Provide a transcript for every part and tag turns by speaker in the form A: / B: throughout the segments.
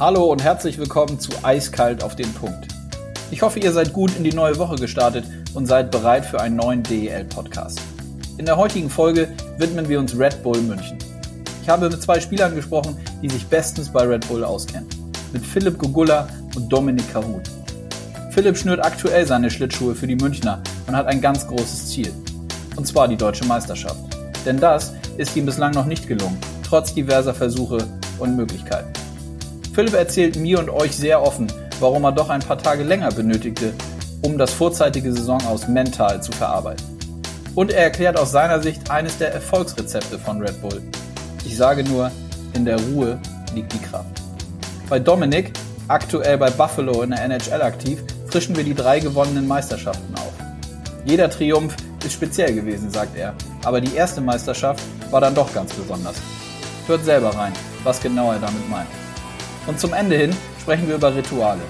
A: Hallo und herzlich willkommen zu Eiskalt auf den Punkt. Ich hoffe, ihr seid gut in die neue Woche gestartet und seid bereit für einen neuen DEL-Podcast. In der heutigen Folge widmen wir uns Red Bull München. Ich habe mit zwei Spielern gesprochen, die sich bestens bei Red Bull auskennen. Mit Philipp Gugula und Dominik Kahut. Philipp schnürt aktuell seine Schlittschuhe für die Münchner und hat ein ganz großes Ziel. Und zwar die deutsche Meisterschaft. Denn das ist ihm bislang noch nicht gelungen, trotz diverser Versuche und Möglichkeiten. Philipp erzählt mir und euch sehr offen, warum er doch ein paar Tage länger benötigte, um das vorzeitige Saison aus mental zu verarbeiten. Und er erklärt aus seiner Sicht eines der Erfolgsrezepte von Red Bull. Ich sage nur, in der Ruhe liegt die Kraft. Bei Dominik, aktuell bei Buffalo in der NHL aktiv, frischen wir die drei gewonnenen Meisterschaften auf. Jeder Triumph ist speziell gewesen, sagt er, aber die erste Meisterschaft war dann doch ganz besonders. Hört selber rein, was genau er damit meint. Und zum Ende hin sprechen wir über Rituale.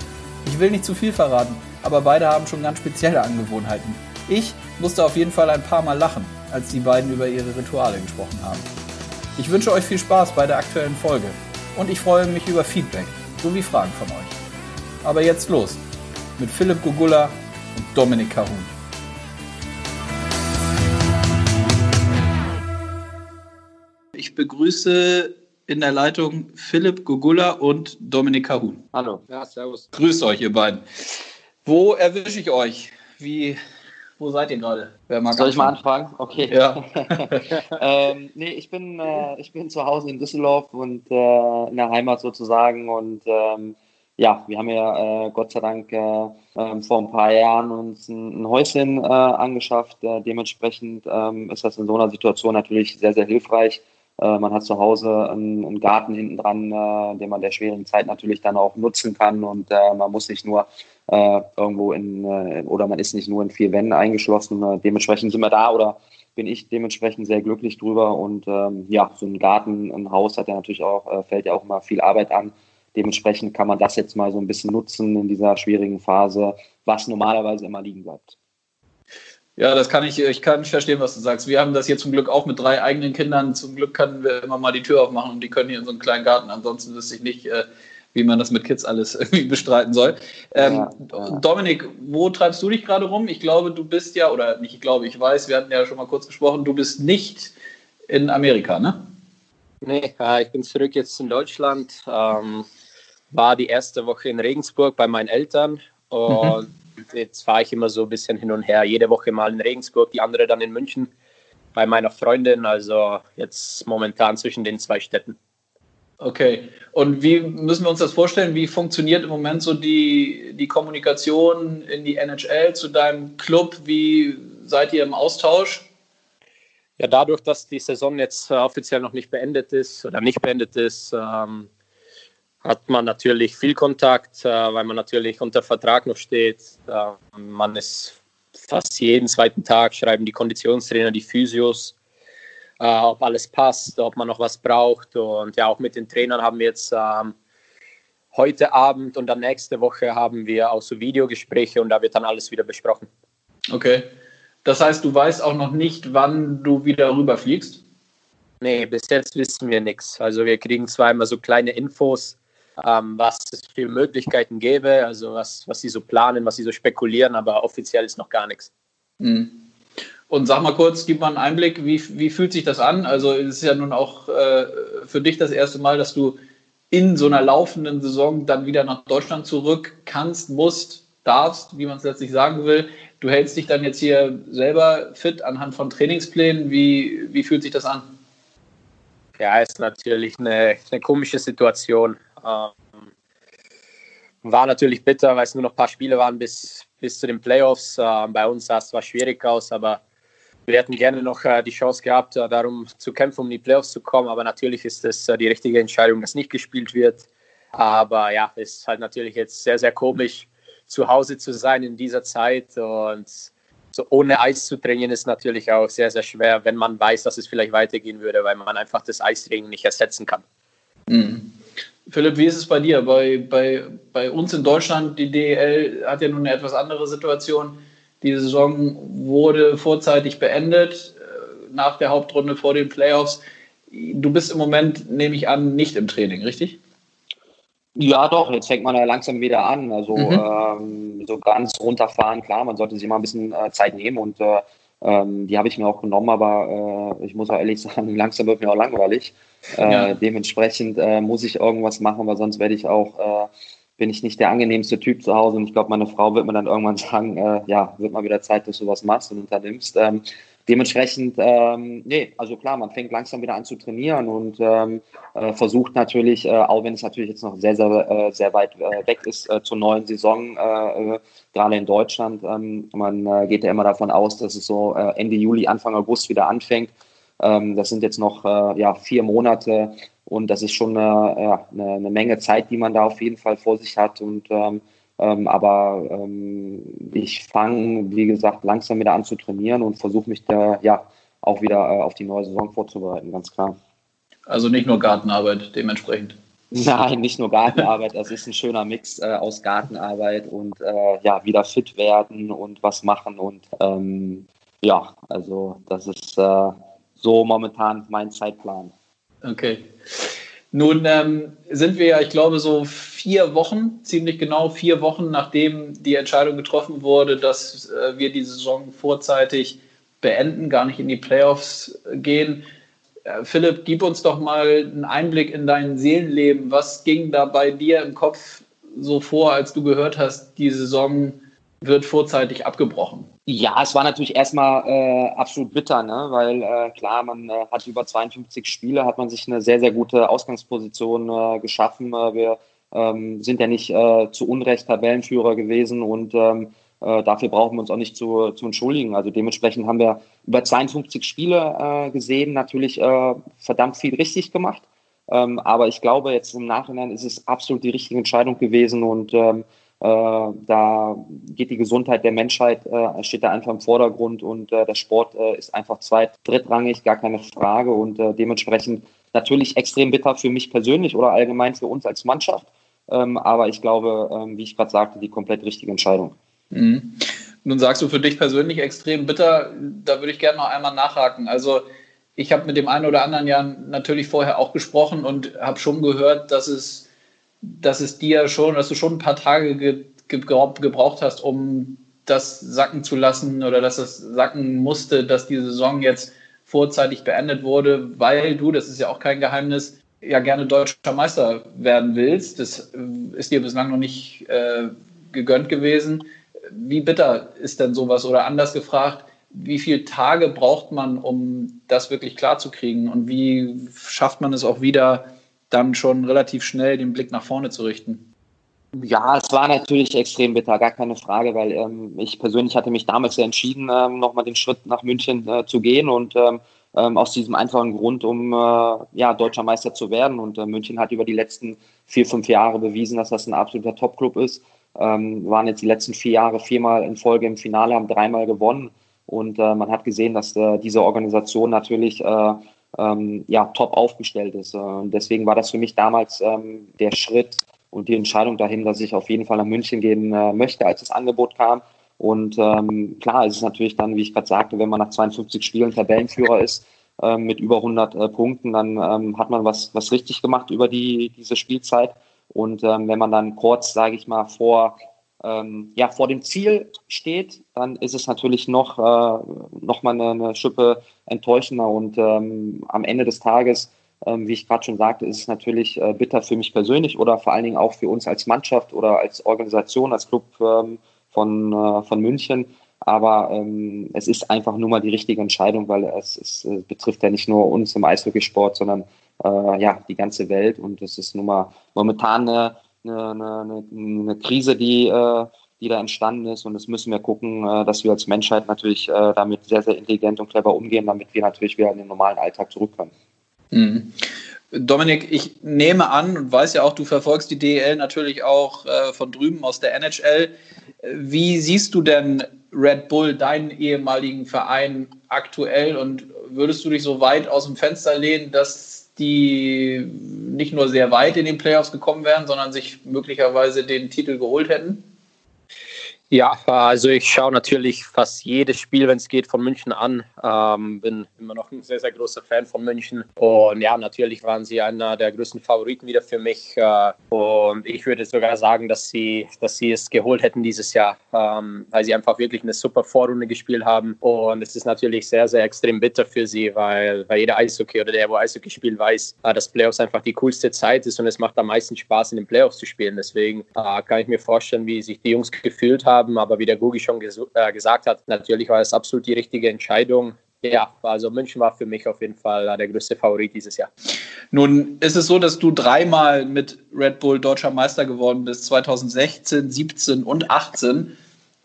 A: Ich will nicht zu viel verraten, aber beide haben schon ganz spezielle Angewohnheiten. Ich musste auf jeden Fall ein paar Mal lachen, als die beiden über ihre Rituale gesprochen haben. Ich wünsche euch viel Spaß bei der aktuellen Folge und ich freue mich über Feedback sowie Fragen von euch. Aber jetzt los mit Philipp Gugula und Dominik Kahun. Ich begrüße in der Leitung Philipp Gugula und Dominik Kahun.
B: Hallo. Ja, servus.
A: Grüßt euch, ihr beiden. Wo erwische ich euch? Wie, wo seid ihr gerade?
B: Soll ich mal anfangen? Okay.
A: Ja.
B: ähm, nee, ich bin, äh, ich bin zu Hause in Düsseldorf und äh, in der Heimat sozusagen und ähm, ja, wir haben ja äh, Gott sei Dank äh, ähm, vor ein paar Jahren uns ein, ein Häuschen äh, angeschafft. Äh, dementsprechend ähm, ist das in so einer Situation natürlich sehr, sehr hilfreich, man hat zu Hause einen, einen Garten hinten dran, äh, den man der schwierigen Zeit natürlich dann auch nutzen kann und äh, man muss nicht nur äh, irgendwo in, äh, oder man ist nicht nur in vier Wänden eingeschlossen. Äh, dementsprechend sind wir da oder bin ich dementsprechend sehr glücklich drüber und ähm, ja, so ein Garten, ein Haus hat ja natürlich auch, fällt ja auch immer viel Arbeit an. Dementsprechend kann man das jetzt mal so ein bisschen nutzen in dieser schwierigen Phase, was normalerweise immer liegen bleibt.
A: Ja, das kann ich, ich kann verstehen, was du sagst. Wir haben das hier zum Glück auch mit drei eigenen Kindern. Zum Glück können wir immer mal die Tür aufmachen und die können hier in so einen kleinen Garten. Ansonsten wüsste ich nicht, äh, wie man das mit Kids alles irgendwie bestreiten soll. Ähm, ja, ja. Dominik, wo treibst du dich gerade rum? Ich glaube, du bist ja, oder nicht, ich glaube, ich weiß, wir hatten ja schon mal kurz gesprochen, du bist nicht in Amerika, ne?
C: Nee, äh, ich bin zurück jetzt in Deutschland. Ähm, war die erste Woche in Regensburg bei meinen Eltern und mhm jetzt fahre ich immer so ein bisschen hin und her. Jede Woche mal in Regensburg, die andere dann in München bei meiner Freundin. Also jetzt momentan zwischen den zwei Städten.
A: Okay. Und wie müssen wir uns das vorstellen? Wie funktioniert im Moment so die, die Kommunikation in die NHL zu deinem Club? Wie seid ihr im Austausch?
C: Ja, dadurch, dass die Saison jetzt offiziell noch nicht beendet ist oder nicht beendet ist, ähm, hat man natürlich viel Kontakt, äh, weil man natürlich unter Vertrag noch steht. Äh, man ist fast jeden zweiten Tag, schreiben die Konditionstrainer, die Physios, äh, ob alles passt, ob man noch was braucht. Und ja, auch mit den Trainern haben wir jetzt ähm, heute Abend und dann nächste Woche haben wir auch so Videogespräche und da wird dann alles wieder besprochen.
A: Okay. Das heißt, du weißt auch noch nicht, wann du wieder rüberfliegst?
C: Nee, bis jetzt wissen wir nichts. Also wir kriegen zweimal so kleine Infos, ähm, was es für Möglichkeiten gäbe, also was, was sie so planen, was sie so spekulieren, aber offiziell ist noch gar nichts.
A: Mhm. Und sag mal kurz, gib mal einen Einblick, wie, wie fühlt sich das an? Also es ist ja nun auch äh, für dich das erste Mal, dass du in so einer laufenden Saison dann wieder nach Deutschland zurück kannst, musst, darfst, wie man es letztlich sagen will. Du hältst dich dann jetzt hier selber fit anhand von Trainingsplänen. Wie, wie fühlt sich das an?
C: Ja, ist natürlich eine, eine komische Situation. Ähm, war natürlich bitter, weil es nur noch ein paar Spiele waren bis, bis zu den Playoffs. Äh, bei uns sah es zwar schwierig aus, aber wir hätten gerne noch äh, die Chance gehabt, äh, darum zu kämpfen, um in die Playoffs zu kommen. Aber natürlich ist es äh, die richtige Entscheidung, dass nicht gespielt wird. Aber ja, es ist halt natürlich jetzt sehr, sehr komisch, zu Hause zu sein in dieser Zeit. Und so ohne Eis zu trainieren ist natürlich auch sehr, sehr schwer, wenn man weiß, dass es vielleicht weitergehen würde, weil man einfach das Eistraining nicht ersetzen kann.
A: Mhm. Philipp, wie ist es bei dir? Bei, bei, bei uns in Deutschland, die DEL hat ja nun eine etwas andere Situation. Die Saison wurde vorzeitig beendet, äh, nach der Hauptrunde vor den Playoffs. Du bist im Moment, nehme ich an, nicht im Training, richtig?
B: Ja, doch, jetzt fängt man ja langsam wieder an. Also mhm. ähm, so ganz runterfahren, klar, man sollte sich mal ein bisschen äh, Zeit nehmen und äh, ähm, die habe ich mir auch genommen, aber äh, ich muss auch ehrlich sagen, langsam wird mir auch langweilig. Äh, ja. Dementsprechend äh, muss ich irgendwas machen, weil sonst werde ich auch, äh, bin ich nicht der angenehmste Typ zu Hause und ich glaube, meine Frau wird mir dann irgendwann sagen, ja, wird mal wieder Zeit, dass du was machst und unternimmst. Ähm, dementsprechend, ähm, nee, also klar, man fängt langsam wieder an zu trainieren und ähm, äh, versucht natürlich, äh, auch wenn es natürlich jetzt noch sehr, sehr, äh, sehr weit äh, weg ist äh, zur neuen Saison, äh, gerade in Deutschland. Ähm, man geht ja immer davon aus, dass es so Ende Juli, Anfang August wieder anfängt. Ähm, das sind jetzt noch ja, vier Monate und das ist schon eine, eine, eine, Menge Zeit, die man da auf jeden Fall vor sich hat und ähm, aber ähm, ich fange, wie gesagt, langsam wieder an zu trainieren und versuche mich da ja auch wieder äh, auf die neue Saison vorzubereiten, ganz klar.
A: Also nicht nur Gartenarbeit dementsprechend.
B: Nein, nicht nur Gartenarbeit. Das ist ein schöner Mix äh, aus Gartenarbeit und äh, ja, wieder fit werden und was machen. Und ähm, ja, also das ist äh, so momentan mein Zeitplan.
A: Okay. Nun ähm, sind wir ja, ich glaube, so vier Wochen, ziemlich genau vier Wochen, nachdem die Entscheidung getroffen wurde, dass äh, wir die Saison vorzeitig beenden, gar nicht in die Playoffs gehen. Äh, Philipp, gib uns doch mal einen Einblick in dein Seelenleben. Was ging da bei dir im Kopf so vor, als du gehört hast, die Saison wird vorzeitig abgebrochen?
B: Ja, es war natürlich erstmal äh, absolut bitter, ne? weil äh, klar, man äh, hat über 52 Spiele, hat man sich eine sehr, sehr gute Ausgangsposition äh, geschaffen. Äh, wir ähm, sind ja nicht äh, zu Unrecht Tabellenführer gewesen und ähm, dafür brauchen wir uns auch nicht zu, zu entschuldigen. Also dementsprechend haben wir über 52 Spiele gesehen, natürlich verdammt viel richtig gemacht. Ähm, aber ich glaube, jetzt im Nachhinein ist es absolut die richtige Entscheidung gewesen und ähm, äh, da geht die Gesundheit der Menschheit, äh, steht da einfach im Vordergrund und äh, der Sport äh, ist einfach zweit-, drittrangig, gar keine Frage und äh, dementsprechend natürlich extrem bitter für mich persönlich oder allgemein für uns als Mannschaft. Ähm, aber ich glaube, ähm, wie ich gerade sagte, die komplett richtige Entscheidung.
A: Mhm. Nun sagst du für dich persönlich extrem bitter. Da würde ich gerne noch einmal nachhaken. Also ich habe mit dem einen oder anderen ja natürlich vorher auch gesprochen und habe schon gehört, dass es dass es dir schon, dass du schon ein paar Tage ge, ge, gebraucht hast, um das sacken zu lassen oder dass es sacken musste, dass die Saison jetzt vorzeitig beendet wurde, weil du, das ist ja auch kein Geheimnis, ja gerne deutscher Meister werden willst. Das äh, ist dir bislang noch nicht äh, gegönnt gewesen. Wie bitter ist denn sowas? Oder anders gefragt, wie viele Tage braucht man, um das wirklich klarzukriegen? Und wie schafft man es auch wieder, dann schon relativ schnell den Blick nach vorne zu richten?
B: Ja, es war natürlich extrem bitter, gar keine Frage, weil ähm, ich persönlich hatte mich damals ja entschieden, ähm, nochmal den Schritt nach München äh, zu gehen und ähm, ähm aus diesem einfachen Grund, um äh, ja, deutscher Meister zu werden. Und äh, München hat über die letzten vier, fünf Jahre bewiesen, dass das ein absoluter Top-Club ist. Ähm, waren jetzt die letzten vier Jahre viermal in Folge im Finale, haben dreimal gewonnen. Und äh, man hat gesehen, dass äh, diese Organisation natürlich äh, ähm, ja, top aufgestellt ist. Und deswegen war das für mich damals ähm, der Schritt und die Entscheidung dahin, dass ich auf jeden Fall nach München gehen äh, möchte, als das Angebot kam. Und ähm, klar ist es natürlich dann, wie ich gerade sagte, wenn man nach 52 Spielen Tabellenführer ist, äh, mit über 100 äh, Punkten, dann ähm, hat man was, was richtig gemacht über die, diese Spielzeit. Und ähm, wenn man dann kurz, sage ich mal, vor ähm, ja, vor dem Ziel steht, dann ist es natürlich noch, äh, noch mal eine, eine Schippe enttäuschender. Und ähm, am Ende des Tages, ähm, wie ich gerade schon sagte, ist es natürlich äh, bitter für mich persönlich oder vor allen Dingen auch für uns als Mannschaft oder als Organisation, als Club ähm, von, äh, von München. Aber ähm, es ist einfach nur mal die richtige Entscheidung, weil es, es äh, betrifft ja nicht nur uns im Eishockeysport, sondern äh, ja die ganze Welt. Und es ist nun mal momentan eine eine, eine, eine Krise, die, äh, die da entstanden ist. Und das müssen wir gucken, äh, dass wir als Menschheit natürlich äh, damit sehr, sehr intelligent und clever umgehen, damit wir natürlich wieder in den normalen Alltag zurückkommen.
A: Mhm. Dominik, ich nehme an und weiß ja auch, du verfolgst die DEL natürlich auch äh, von drüben aus der NHL. Wie siehst du denn Red Bull, deinen ehemaligen Verein, aktuell und würdest du dich so weit aus dem Fenster lehnen, dass die nicht nur sehr weit in den Playoffs gekommen wären, sondern sich möglicherweise den Titel geholt hätten?
C: Ja, also ich schaue natürlich fast jedes Spiel, wenn es geht, von München an. Ähm, bin immer noch ein sehr, sehr großer Fan von München. Und ja, natürlich waren sie einer der größten Favoriten wieder für mich. Äh, und ich würde sogar sagen, dass sie, dass sie es geholt hätten dieses Jahr, ähm, weil sie einfach wirklich eine super Vorrunde gespielt haben. Und es ist natürlich sehr, sehr extrem bitter für sie, weil, weil jeder Eishockey oder der, wo Eishockey spielt, weiß, äh, dass Playoffs einfach die coolste Zeit ist und es macht am meisten Spaß, in den Playoffs zu spielen. Deswegen äh, kann ich mir vorstellen, wie sich die Jungs gefühlt haben haben. Aber wie der Gugi schon ges äh, gesagt hat, natürlich war es absolut die richtige Entscheidung. Ja, also München war für mich auf jeden Fall äh, der größte Favorit dieses Jahr.
A: Nun ist es so, dass du dreimal mit Red Bull deutscher Meister geworden bist, 2016, 17 und 18,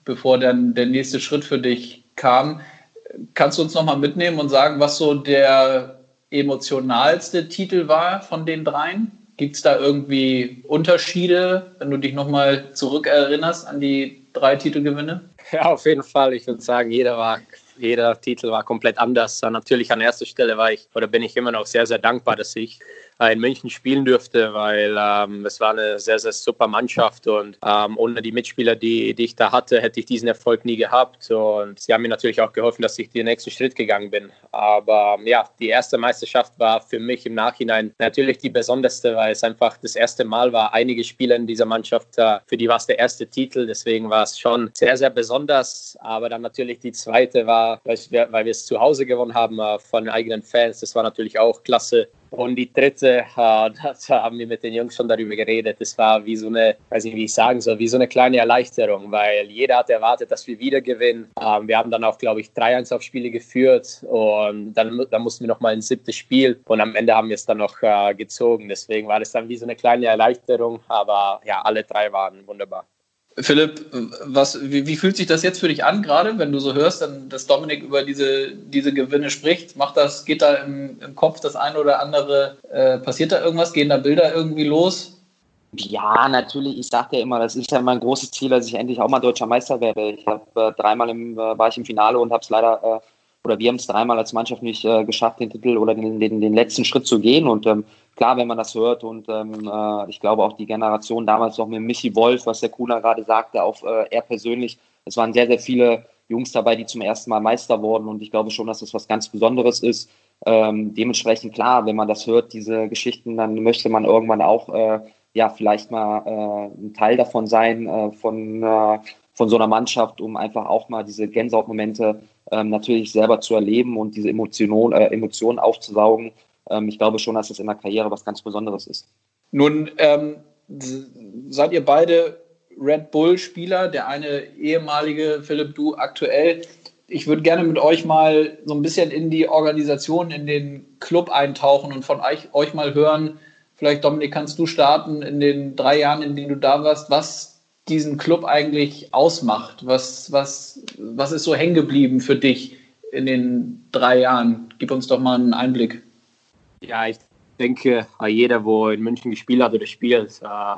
A: bevor dann der nächste Schritt für dich kam. Kannst du uns nochmal mitnehmen und sagen, was so der emotionalste Titel war von den dreien? Gibt es da irgendwie Unterschiede, wenn du dich nochmal zurückerinnerst an die drei Titelgewinne?
C: Ja, auf jeden Fall. Ich würde sagen, jeder war jeder Titel war komplett anders. Natürlich an erster Stelle war ich oder bin ich immer noch sehr, sehr dankbar, dass ich in München spielen durfte, weil ähm, es war eine sehr, sehr super Mannschaft und ähm, ohne die Mitspieler, die, die ich da hatte, hätte ich diesen Erfolg nie gehabt. Und sie haben mir natürlich auch geholfen, dass ich den nächsten Schritt gegangen bin. Aber ja, die erste Meisterschaft war für mich im Nachhinein natürlich die besonderste, weil es einfach das erste Mal war. Einige Spieler in dieser Mannschaft, äh, für die war es der erste Titel, deswegen war es schon sehr, sehr besonders. Aber dann natürlich die zweite war, weil wir, weil wir es zu Hause gewonnen haben äh, von eigenen Fans. Das war natürlich auch klasse. Und die dritte, äh, da haben wir mit den Jungs schon darüber geredet. Das war wie so eine, weiß nicht, wie ich sagen soll, wie so eine kleine Erleichterung, weil jeder hat erwartet, dass wir wieder gewinnen. Ähm, wir haben dann auch, glaube ich, 3-1 auf Spiele geführt und dann, dann mussten wir noch mal ein siebtes Spiel und am Ende haben wir es dann noch äh, gezogen. Deswegen war das dann wie so eine kleine Erleichterung, aber ja, alle drei waren wunderbar.
A: Philipp, was, wie, wie, fühlt sich das jetzt für dich an, gerade wenn du so hörst, dann, dass Dominik über diese, diese Gewinne spricht? Macht das, geht da im, im Kopf das eine oder andere, äh, passiert da irgendwas? Gehen da Bilder irgendwie los?
B: Ja, natürlich. Ich sagte ja immer, das ist ja mein großes Ziel, dass ich endlich auch mal deutscher Meister werde. Ich habe äh, dreimal im, äh, war ich im Finale und habe es leider, äh, oder wir haben es dreimal als Mannschaft nicht äh, geschafft, den Titel oder den, den, den letzten Schritt zu gehen. Und ähm, klar, wenn man das hört und ähm, äh, ich glaube auch die Generation damals noch mit Missy Wolf, was der Kuna gerade sagte, auch äh, er persönlich, es waren sehr, sehr viele Jungs dabei, die zum ersten Mal Meister wurden und ich glaube schon, dass das was ganz Besonderes ist. Ähm, dementsprechend klar, wenn man das hört, diese Geschichten, dann möchte man irgendwann auch äh, ja vielleicht mal äh, ein Teil davon sein äh, von äh, von so einer Mannschaft, um einfach auch mal diese Gänsehautmomente ähm, natürlich selber zu erleben und diese Emotion, äh, Emotionen aufzusaugen ähm, ich glaube schon, dass es in der Karriere was ganz Besonderes ist.
A: Nun ähm, seid ihr beide Red Bull-Spieler, der eine ehemalige, Philipp, du aktuell. Ich würde gerne mit euch mal so ein bisschen in die Organisation, in den Club eintauchen und von euch, euch mal hören. Vielleicht, Dominik, kannst du starten in den drei Jahren, in denen du da warst, was diesen Club eigentlich ausmacht? Was, was, was ist so hängen geblieben für dich in den drei Jahren? Gib uns doch mal einen Einblick.
C: Ja, ich denke, jeder, wo in München gespielt hat oder spielt, äh,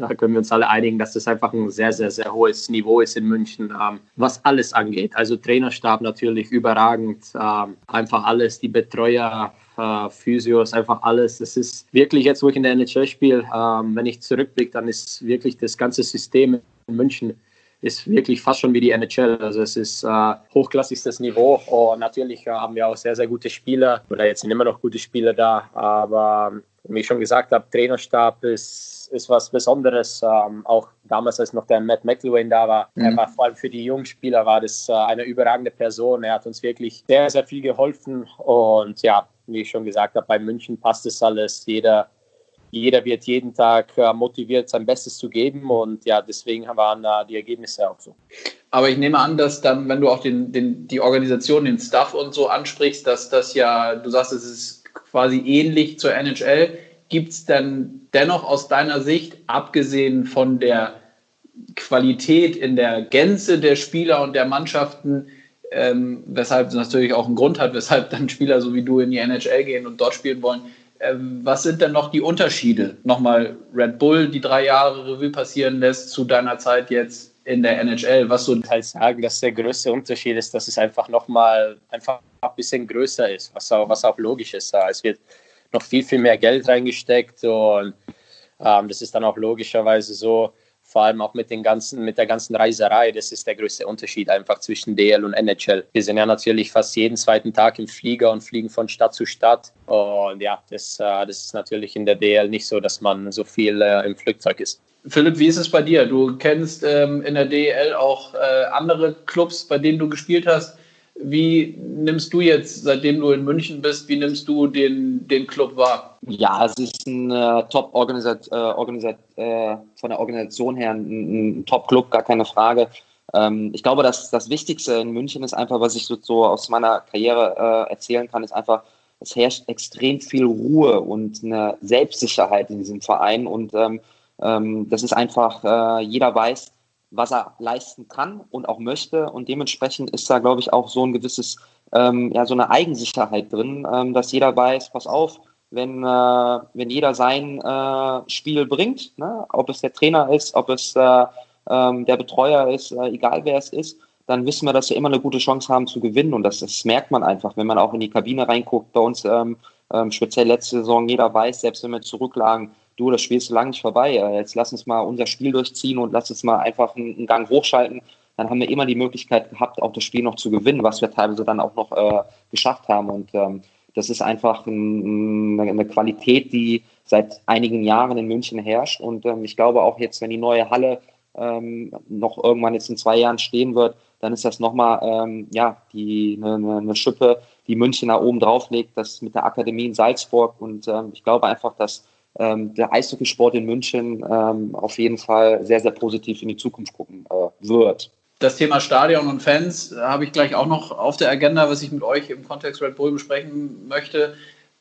C: da können wir uns alle einigen, dass das einfach ein sehr, sehr, sehr hohes Niveau ist in München, ähm, was alles angeht. Also Trainerstab natürlich überragend, ähm, einfach alles, die Betreuer, äh, Physios, einfach alles. Es ist wirklich jetzt, wo ich in der NHL spiele, ähm, wenn ich zurückblicke, dann ist wirklich das ganze System in München ist wirklich fast schon wie die NHL. Also es ist äh, hochklassigstes Niveau und natürlich äh, haben wir auch sehr, sehr gute Spieler oder jetzt sind immer noch gute Spieler da, aber wie ich schon gesagt habe, Trainerstab ist, ist was Besonderes. Ähm, auch damals, als noch der Matt McIlwain da war, mhm. er war vor allem für die jungen Spieler war das äh, eine überragende Person. Er hat uns wirklich sehr, sehr viel geholfen und ja, wie ich schon gesagt habe, bei München passt es alles. Jeder jeder wird jeden Tag äh, motiviert, sein Bestes zu geben und ja, deswegen waren da die Ergebnisse auch so.
A: Aber ich nehme an, dass dann, wenn du auch den, den, die Organisation, den Staff und so ansprichst, dass das ja, du sagst, es ist quasi ähnlich zur NHL. Gibt es dann dennoch aus deiner Sicht, abgesehen von der Qualität in der Gänze der Spieler und der Mannschaften, ähm, weshalb es natürlich auch einen Grund hat, weshalb dann Spieler so wie du in die NHL gehen und dort spielen wollen, was sind denn noch die Unterschiede? Nochmal Red Bull, die drei Jahre Revue passieren lässt, zu deiner Zeit jetzt in der NHL. Was so
C: ich halt sagen, dass der größte Unterschied ist, dass es einfach nochmal einfach ein bisschen größer ist, was auch, was auch logisch ist. Es wird noch viel, viel mehr Geld reingesteckt und ähm, das ist dann auch logischerweise so vor allem auch mit, den ganzen, mit der ganzen Reiserei. Das ist der größte Unterschied einfach zwischen DL und NHL. Wir sind ja natürlich fast jeden zweiten Tag im Flieger und fliegen von Stadt zu Stadt. Und ja, das, äh, das ist natürlich in der DL nicht so, dass man so viel äh, im Flugzeug ist.
A: Philipp, wie ist es bei dir? Du kennst ähm, in der DL auch äh, andere Clubs, bei denen du gespielt hast. Wie nimmst du jetzt, seitdem du in München bist, wie nimmst du den, den Club wahr?
B: Ja, es ist ein äh, Top-Organisat, äh, Organisat, äh, von der Organisation her ein, ein Top-Club, gar keine Frage. Ähm, ich glaube, dass das Wichtigste in München ist einfach, was ich so, so aus meiner Karriere äh, erzählen kann, ist einfach, es herrscht extrem viel Ruhe und eine Selbstsicherheit in diesem Verein und ähm, ähm, das ist einfach, äh, jeder weiß, was er leisten kann und auch möchte. Und dementsprechend ist da, glaube ich, auch so ein gewisses, ähm, ja, so eine Eigensicherheit drin, ähm, dass jeder weiß, pass auf, wenn, äh, wenn jeder sein äh, Spiel bringt, ne, ob es der Trainer ist, ob es äh, ähm, der Betreuer ist, äh, egal wer es ist, dann wissen wir, dass wir immer eine gute Chance haben zu gewinnen. Und das, das merkt man einfach, wenn man auch in die Kabine reinguckt. Bei uns, ähm, ähm, speziell letzte Saison, jeder weiß, selbst wenn wir zurücklagen, du, das Spiel ist lange nicht vorbei, äh, jetzt lass uns mal unser Spiel durchziehen und lass uns mal einfach einen, einen Gang hochschalten. Dann haben wir immer die Möglichkeit gehabt, auch das Spiel noch zu gewinnen, was wir teilweise dann auch noch äh, geschafft haben. Und ähm, das ist einfach ein, eine Qualität, die seit einigen Jahren in München herrscht. Und ähm, ich glaube auch jetzt, wenn die neue Halle ähm, noch irgendwann jetzt in zwei Jahren stehen wird, dann ist das nochmal ähm, ja, die, eine, eine Schippe, die München da oben drauf legt, das mit der Akademie in Salzburg. Und ähm, ich glaube einfach, dass ähm, der Eishockeysport in München ähm, auf jeden Fall sehr, sehr positiv in die Zukunft gucken äh, wird.
A: Das Thema Stadion und Fans habe ich gleich auch noch auf der Agenda, was ich mit euch im Kontext Red Bull besprechen möchte.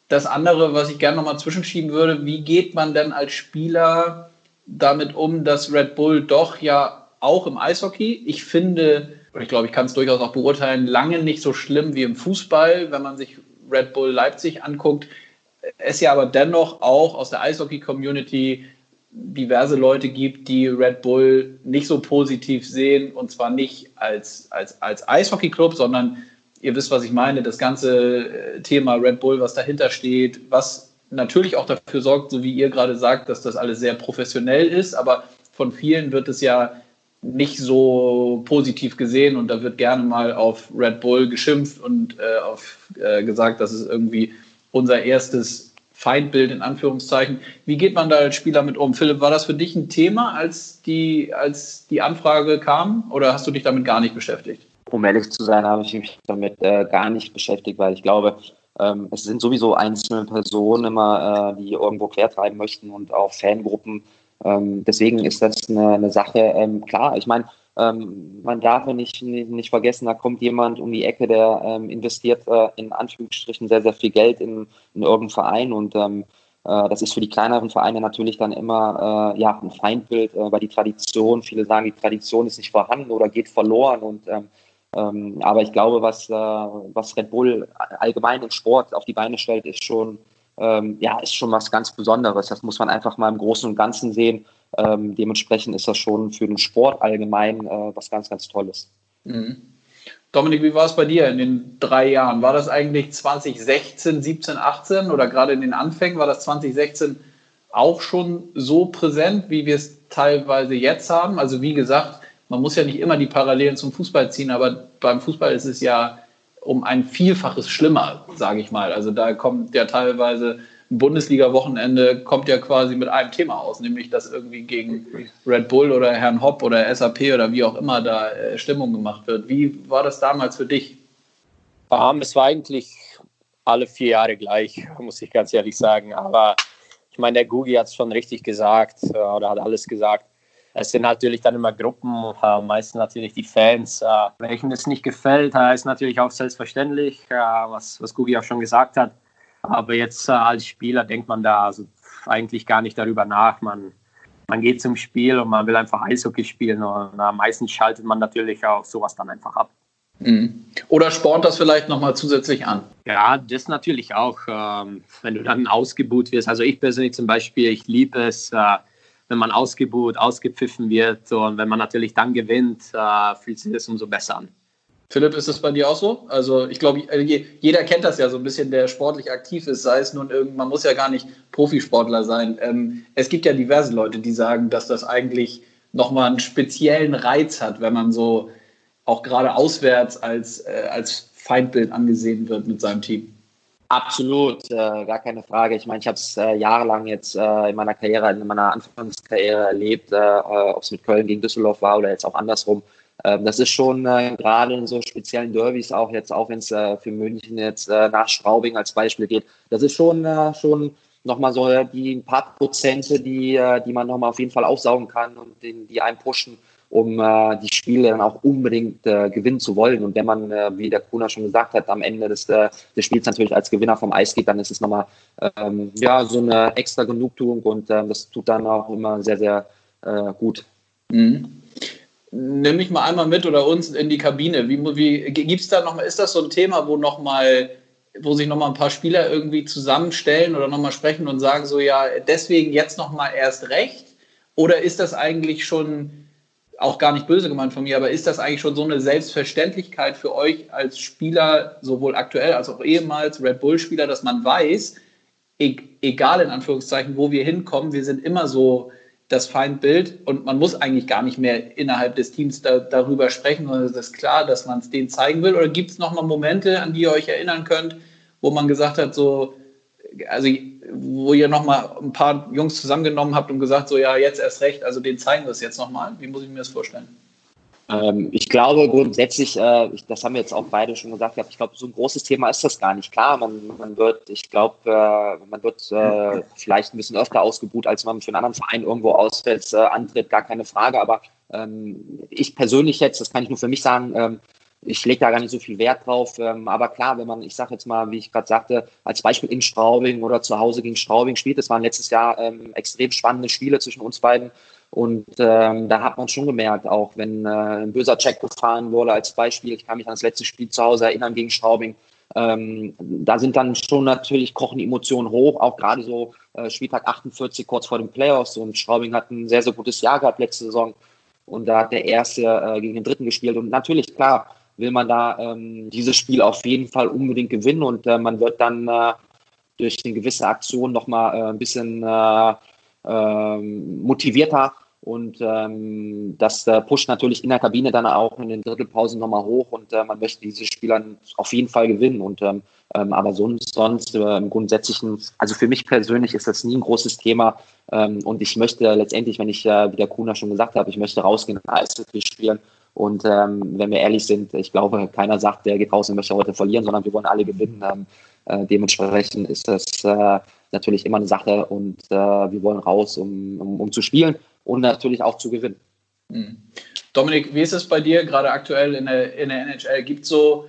A: Das andere, was ich gerne noch mal zwischenschieben würde, wie geht man denn als Spieler damit um, dass Red Bull doch ja auch im Eishockey, ich finde, ich glaube, ich kann es durchaus auch beurteilen, lange nicht so schlimm wie im Fußball, wenn man sich Red Bull Leipzig anguckt, es ja aber dennoch auch aus der Eishockey-Community diverse Leute gibt, die Red Bull nicht so positiv sehen. Und zwar nicht als, als, als Eishockey-Club, sondern ihr wisst, was ich meine, das ganze äh, Thema Red Bull, was dahinter steht, was natürlich auch dafür sorgt, so wie ihr gerade sagt, dass das alles sehr professionell ist, aber von vielen wird es ja nicht so positiv gesehen. Und da wird gerne mal auf Red Bull geschimpft und äh, auf, äh, gesagt, dass es irgendwie unser erstes Feindbild in Anführungszeichen. Wie geht man da als Spieler mit um? Philipp, war das für dich ein Thema, als die, als die Anfrage kam oder hast du dich damit gar nicht beschäftigt?
B: Um ehrlich zu sein, habe ich mich damit äh, gar nicht beschäftigt, weil ich glaube, ähm, es sind sowieso einzelne Personen immer, äh, die irgendwo quertreiben möchten und auch Fangruppen. Ähm, deswegen ist das eine, eine Sache, ähm, klar, ich meine, ähm, man darf nicht, nicht, nicht, vergessen, da kommt jemand um die Ecke, der ähm, investiert äh, in Anführungsstrichen sehr, sehr viel Geld in, in irgendeinen Verein und ähm, äh, das ist für die kleineren Vereine natürlich dann immer äh, ja, ein Feindbild, äh, weil die Tradition, viele sagen, die Tradition ist nicht vorhanden oder geht verloren und ähm, ähm, aber ich glaube, was, äh, was Red Bull allgemein im Sport auf die Beine stellt, ist schon, ähm, ja, ist schon was ganz Besonderes. Das muss man einfach mal im Großen und Ganzen sehen. Ähm, dementsprechend ist das schon für den Sport allgemein äh, was ganz, ganz Tolles.
A: Mhm. Dominik, wie war es bei dir in den drei Jahren? War das eigentlich 2016, 17, 18 oder gerade in den Anfängen? War das 2016 auch schon so präsent, wie wir es teilweise jetzt haben? Also wie gesagt, man muss ja nicht immer die Parallelen zum Fußball ziehen, aber beim Fußball ist es ja um ein Vielfaches schlimmer, sage ich mal. Also da kommt ja teilweise Bundesliga-Wochenende kommt ja quasi mit einem Thema aus, nämlich dass irgendwie gegen Red Bull oder Herrn Hopp oder SAP oder wie auch immer da äh, Stimmung gemacht wird. Wie war das damals für dich?
C: es war eigentlich alle vier Jahre gleich, muss ich ganz ehrlich sagen. Aber ich meine, der Gugi hat es schon richtig gesagt äh, oder hat alles gesagt. Es sind natürlich dann immer Gruppen, äh, meistens natürlich die Fans. Äh, welchen es nicht gefällt, äh, ist natürlich auch selbstverständlich, was, was Gugi auch schon gesagt hat. Aber jetzt äh, als Spieler denkt man da also eigentlich gar nicht darüber nach. Man, man geht zum Spiel und man will einfach Eishockey spielen. Und äh, meistens schaltet man natürlich auch sowas dann einfach ab.
A: Mhm. Oder sport das vielleicht nochmal zusätzlich an?
C: Ja, das natürlich auch. Ähm, wenn du dann ausgebuht wirst. Also ich persönlich zum Beispiel, ich liebe es, äh, wenn man ausgebuht, ausgepfiffen wird. Und wenn man natürlich dann gewinnt, äh, fühlt sich das umso besser an.
A: Philipp, ist das bei dir auch so? Also ich glaube, jeder kennt das ja so ein bisschen, der sportlich aktiv ist, sei es nun irgend, man muss ja gar nicht Profisportler sein. Ähm, es gibt ja diverse Leute, die sagen, dass das eigentlich nochmal einen speziellen Reiz hat, wenn man so auch gerade auswärts als, äh, als Feindbild angesehen wird mit seinem Team.
B: Absolut, äh, gar keine Frage. Ich meine, ich habe es äh, jahrelang jetzt äh, in meiner Karriere, in meiner Anfangskarriere erlebt, äh, äh, ob es mit Köln gegen Düsseldorf war oder jetzt auch andersrum. Ähm, das ist schon äh, gerade in so speziellen Derbys auch jetzt, auch wenn es für München jetzt nach Straubing als Beispiel geht, das ist schon, schon nochmal so die ein paar Prozente, die, die man nochmal auf jeden Fall aufsaugen kann und die, die einen pushen um äh, die Spiele dann auch unbedingt äh, gewinnen zu wollen. Und wenn man, äh, wie der Kuna schon gesagt hat, am Ende des, äh, des Spiels natürlich als Gewinner vom Eis geht, dann ist es nochmal ähm, ja, so eine extra Genugtuung und äh, das tut dann auch immer sehr, sehr äh, gut.
A: Mhm. Nimm mich mal einmal mit oder uns in die Kabine. Wie, wie gibt's da noch mal, ist das so ein Thema, wo noch mal, wo sich noch mal ein paar Spieler irgendwie zusammenstellen oder noch mal sprechen und sagen so ja deswegen jetzt noch mal erst recht? Oder ist das eigentlich schon auch gar nicht böse gemeint von mir, aber ist das eigentlich schon so eine Selbstverständlichkeit für euch als Spieler, sowohl aktuell als auch ehemals Red Bull-Spieler, dass man weiß, e egal in Anführungszeichen, wo wir hinkommen, wir sind immer so das Feindbild und man muss eigentlich gar nicht mehr innerhalb des Teams da, darüber sprechen, sondern es ist klar, dass man es denen zeigen will. Oder gibt es nochmal Momente, an die ihr euch erinnern könnt, wo man gesagt hat, so, also wo ihr nochmal ein paar Jungs zusammengenommen habt und gesagt, so ja, jetzt erst recht, also den zeigen wir es jetzt nochmal. Wie muss ich mir das vorstellen?
B: Ähm, ich glaube grundsätzlich, äh, das haben wir jetzt auch beide schon gesagt, ich glaube, so ein großes Thema ist das gar nicht. Klar, man, man wird, ich glaube, äh, man wird äh, vielleicht ein bisschen öfter ausgebucht, als man für einen anderen Verein irgendwo auswärts äh, antritt, gar keine Frage. Aber ähm, ich persönlich jetzt, das kann ich nur für mich sagen, ähm, ich lege da gar nicht so viel Wert drauf. Ähm, aber klar, wenn man, ich sage jetzt mal, wie ich gerade sagte, als Beispiel in Straubing oder zu Hause gegen Straubing spielt, das waren letztes Jahr ähm, extrem spannende Spiele zwischen uns beiden. Und ähm, da hat man schon gemerkt, auch wenn äh, ein böser Check gefahren wurde als Beispiel, ich kann mich an das letzte Spiel zu Hause erinnern gegen Straubing, ähm, da sind dann schon natürlich kochen Emotionen hoch, auch gerade so äh, Spieltag 48 kurz vor den Playoffs und Straubing hat ein sehr, sehr gutes Jahr gehabt letzte Saison und da hat der Erste äh, gegen den Dritten gespielt und natürlich, klar, will man da ähm, dieses Spiel auf jeden Fall unbedingt gewinnen und äh, man wird dann äh, durch eine gewisse Aktion nochmal äh, ein bisschen äh, ähm, motivierter und ähm, das äh, pusht natürlich in der Kabine dann auch in den Drittelpausen nochmal hoch und äh, man möchte diese Spieler auf jeden Fall gewinnen. Und ähm, ähm, aber sonst, sonst äh, im Grundsätzlichen, also für mich persönlich ist das nie ein großes Thema. Ähm, und ich möchte letztendlich, wenn ich, äh, wie der Kuna schon gesagt habe, ich möchte rausgehen, Eishockey spielen und ähm, wenn wir ehrlich sind, ich glaube, keiner sagt, der geht raus und möchte heute verlieren, sondern wir wollen alle gewinnen. Äh, dementsprechend ist das äh, natürlich immer eine Sache und äh, wir wollen raus, um, um, um, zu spielen und natürlich auch zu gewinnen.
A: Mhm. Dominik, wie ist es bei dir gerade aktuell in der, in der NHL? Gibt es so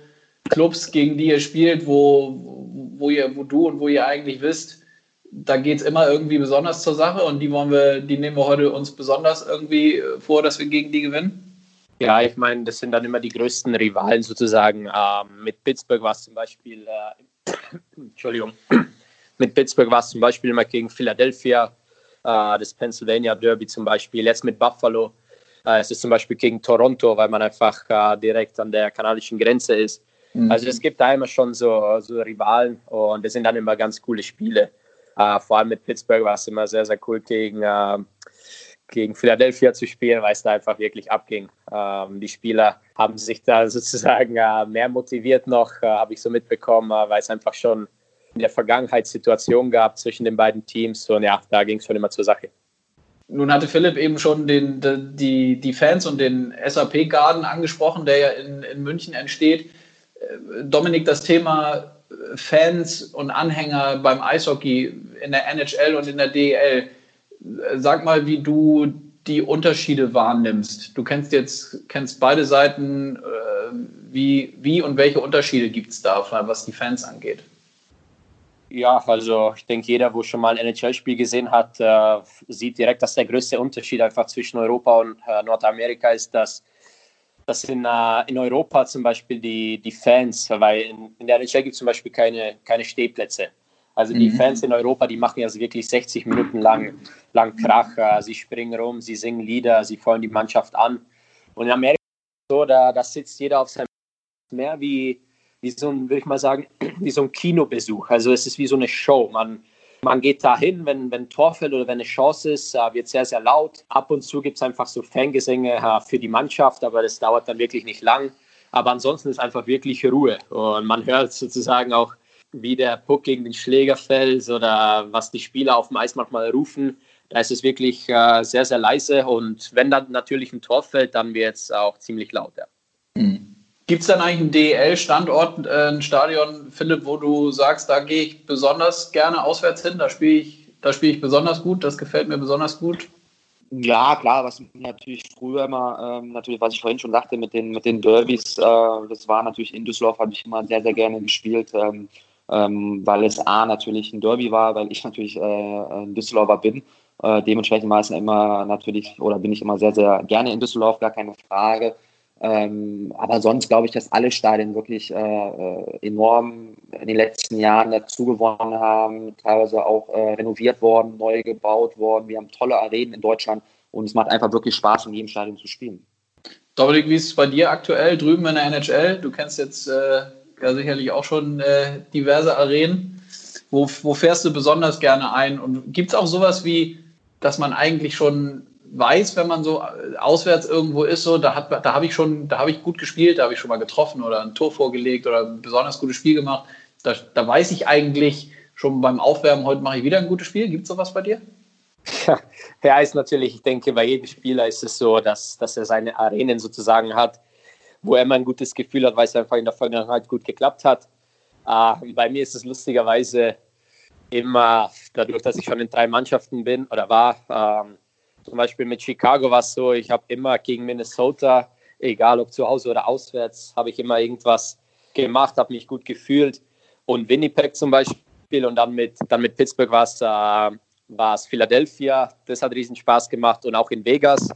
A: Clubs, gegen die ihr spielt, wo, wo, ihr, wo du und wo ihr eigentlich wisst, da geht es immer irgendwie besonders zur Sache und die wollen wir, die nehmen wir heute uns besonders irgendwie vor, dass wir gegen die gewinnen?
C: Ja, ich meine, das sind dann immer die größten Rivalen sozusagen. Ähm, mit Pittsburgh war es zum Beispiel, äh, Entschuldigung, mit Pittsburgh war es zum Beispiel immer gegen Philadelphia, äh, das Pennsylvania Derby zum Beispiel, jetzt mit Buffalo. Äh, es ist zum Beispiel gegen Toronto, weil man einfach äh, direkt an der kanadischen Grenze ist. Mhm. Also es gibt da immer schon so, so Rivalen und das sind dann immer ganz coole Spiele. Äh, vor allem mit Pittsburgh war es immer sehr, sehr cool gegen äh, gegen Philadelphia zu spielen, weil es da einfach wirklich abging. Ähm, die Spieler haben sich da sozusagen äh, mehr motiviert noch, äh, habe ich so mitbekommen, äh, weil es einfach schon in der Vergangenheit Situationen gab zwischen den beiden Teams und ja, da ging es schon immer zur Sache.
A: Nun hatte Philipp eben schon den, die, die Fans und den SAP-Garden angesprochen, der ja in, in München entsteht. Äh, Dominik, das Thema Fans und Anhänger beim Eishockey in der NHL und in der DEL sag mal, wie du die Unterschiede wahrnimmst. Du kennst jetzt kennst beide Seiten. Äh, wie, wie und welche Unterschiede gibt es da, was die Fans angeht?
C: Ja, also ich denke, jeder, wo schon mal ein NHL-Spiel gesehen hat, äh, sieht direkt, dass der größte Unterschied einfach zwischen Europa und äh, Nordamerika ist, dass, dass in, äh, in Europa zum Beispiel die, die Fans, weil in, in der NHL gibt es zum Beispiel keine, keine Stehplätze. Also die mhm. Fans in Europa, die machen jetzt wirklich 60 Minuten lang, lang Krach. Äh, sie springen rum, sie singen Lieder, sie feuern die Mannschaft an. Und in Amerika so, da, da sitzt jeder auf seinem mehr wie, wie so ein, würde ich mal sagen, wie so ein Kinobesuch. Also es ist wie so eine Show. Man, man geht dahin, wenn, wenn ein Tor fällt oder wenn eine Chance ist, äh, wird sehr, sehr laut. Ab und zu gibt es einfach so Fangesänge äh, für die Mannschaft, aber das dauert dann wirklich nicht lang. Aber ansonsten ist einfach wirklich Ruhe. Und man hört sozusagen auch, wie der Puck gegen den Schläger fällt oder was die Spieler auf dem Eis manchmal rufen. Da ist es wirklich äh, sehr, sehr leise. Und wenn dann natürlich ein Tor fällt, dann wird es auch ziemlich laut. Ja.
A: Mhm. Gibt es dann eigentlich einen DEL-Standort, äh, ein Stadion, Philipp, wo du sagst, da gehe ich besonders gerne auswärts hin, da spiele ich, spiel ich besonders gut, das gefällt mir besonders gut?
B: Ja, klar, was natürlich früher immer, ähm, natürlich, was ich vorhin schon sagte, mit den, mit den Derbys, äh, das war natürlich in Düsseldorf, habe ich immer sehr, sehr gerne gespielt, ähm, ähm, weil es A natürlich ein Derby war, weil ich natürlich äh, ein Düsseldorfer bin. Äh, dementsprechend war es immer natürlich, oder bin ich immer sehr, sehr gerne in Düsseldorf, gar keine Frage. Ähm, aber sonst glaube ich, dass alle Stadien wirklich äh, äh, enorm in den letzten Jahren dazu gewonnen haben, teilweise auch äh, renoviert worden, neu gebaut worden. Wir haben tolle Arenen in Deutschland und es macht einfach wirklich Spaß, in jedem Stadion zu spielen.
A: Dominik, wie ist es bei dir aktuell drüben in der NHL? Du kennst jetzt äh, ja sicherlich auch schon äh, diverse Arenen. Wo, wo fährst du besonders gerne ein? Und gibt es auch sowas wie, dass man eigentlich schon weiß, wenn man so äh, auswärts irgendwo ist, so, da, da habe ich schon, da habe ich gut gespielt, da habe ich schon mal getroffen oder ein Tor vorgelegt oder ein besonders gutes Spiel gemacht. Da, da weiß ich eigentlich schon beim Aufwärmen, heute mache ich wieder ein gutes Spiel. Gibt es sowas bei dir?
C: Ja, ist natürlich, ich denke, bei jedem Spieler ist es so, dass, dass er seine Arenen sozusagen hat, wo er immer ein gutes Gefühl hat, weil es einfach in der Vergangenheit gut geklappt hat. Äh, bei mir ist es lustigerweise immer, dadurch, dass ich schon in drei Mannschaften bin oder war, ähm, zum Beispiel mit Chicago war es so, ich habe immer gegen Minnesota, egal ob zu Hause oder auswärts, habe ich immer irgendwas gemacht, habe mich gut gefühlt. Und Winnipeg zum Beispiel und dann mit, dann mit Pittsburgh war es, äh, Philadelphia, das hat riesen Spaß gemacht und auch in Vegas.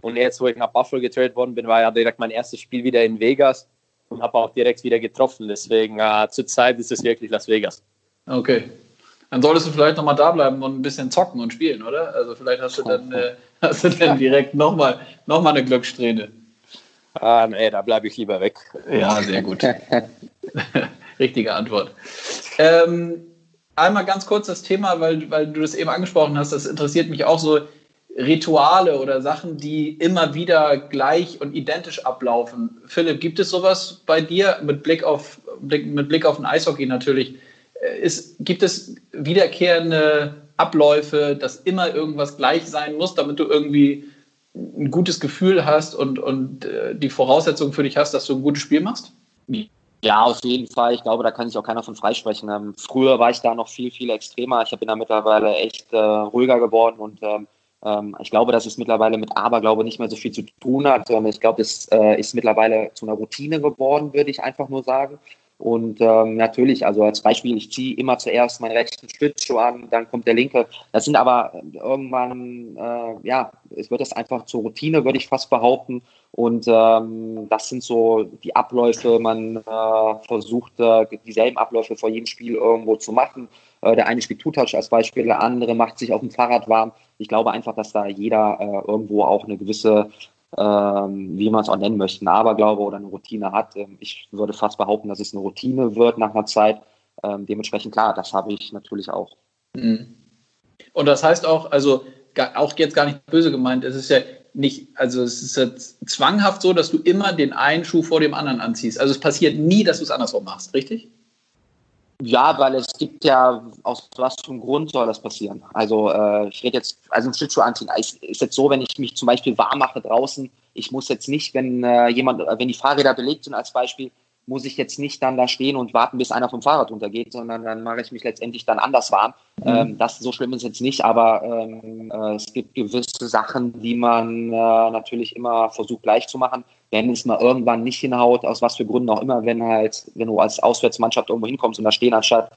C: Und jetzt, wo ich nach Buffalo getradet worden bin, war ja direkt mein erstes Spiel wieder in Vegas und habe auch direkt wieder getroffen. Deswegen äh, zurzeit ist es wirklich Las Vegas.
A: Okay, dann solltest du vielleicht nochmal da bleiben und ein bisschen zocken und spielen, oder? Also vielleicht hast du dann, äh, hast du dann direkt nochmal noch mal eine Glückssträhne.
C: Ah, nee, da bleibe ich lieber weg.
A: Ja, sehr gut. Richtige Antwort. Ähm, einmal ganz kurz das Thema, weil, weil du das eben angesprochen hast, das interessiert mich auch so. Rituale oder Sachen, die immer wieder gleich und identisch ablaufen. Philipp, gibt es sowas bei dir mit Blick auf, mit Blick auf den Eishockey natürlich? Ist, gibt es wiederkehrende Abläufe, dass immer irgendwas gleich sein muss, damit du irgendwie ein gutes Gefühl hast und, und äh, die Voraussetzungen für dich hast, dass du ein gutes Spiel machst?
B: Ja, auf jeden Fall. Ich glaube, da kann sich auch keiner von freisprechen. Ähm, früher war ich da noch viel, viel extremer. Ich bin da mittlerweile echt äh, ruhiger geworden und ähm, ähm, ich glaube, dass es mittlerweile mit Aberglaube nicht mehr so viel zu tun hat. Ähm, ich glaube, es äh, ist mittlerweile zu einer Routine geworden, würde ich einfach nur sagen. Und ähm, natürlich, also als Beispiel, ich ziehe immer zuerst meinen rechten Stützschuh an, dann kommt der linke. Das sind aber irgendwann, äh, ja, es wird das einfach zur Routine, würde ich fast behaupten. Und ähm, das sind so die Abläufe. Man äh, versucht, äh, dieselben Abläufe vor jedem Spiel irgendwo zu machen. Äh, der eine spielt Two-Touch als Beispiel, der andere macht sich auf dem Fahrrad warm. Ich glaube einfach, dass da jeder äh, irgendwo auch eine gewisse ähm, wie man es auch nennen möchte, ein Aberglaube oder eine Routine hat. Ähm, ich würde fast behaupten, dass es eine Routine wird nach einer Zeit. Ähm, dementsprechend klar, das habe ich natürlich auch.
A: Mhm. Und das heißt auch, also auch jetzt gar nicht böse gemeint, es ist ja nicht, also es ist ja zwanghaft so, dass du immer den einen Schuh vor dem anderen anziehst. Also es passiert nie, dass du es andersrum machst, richtig?
B: Ja, weil es gibt ja, aus was für einem Grund soll das passieren? Also äh, ich rede jetzt, also ein Schlittschuh anziehen. Ist, ist jetzt so, wenn ich mich zum Beispiel warm mache draußen, ich muss jetzt nicht, wenn äh, jemand, wenn die Fahrräder belegt sind als Beispiel, muss ich jetzt nicht dann da stehen und warten, bis einer vom Fahrrad runtergeht, sondern dann mache ich mich letztendlich dann anders warm. Mhm. Ähm, das so schlimm ist jetzt nicht, aber ähm, äh, es gibt gewisse Sachen, die man äh, natürlich immer versucht gleich zu machen. Wenn es mal irgendwann nicht hinhaut, aus was für Gründen auch immer, wenn halt, wenn du als Auswärtsmannschaft irgendwo hinkommst und da stehen anstatt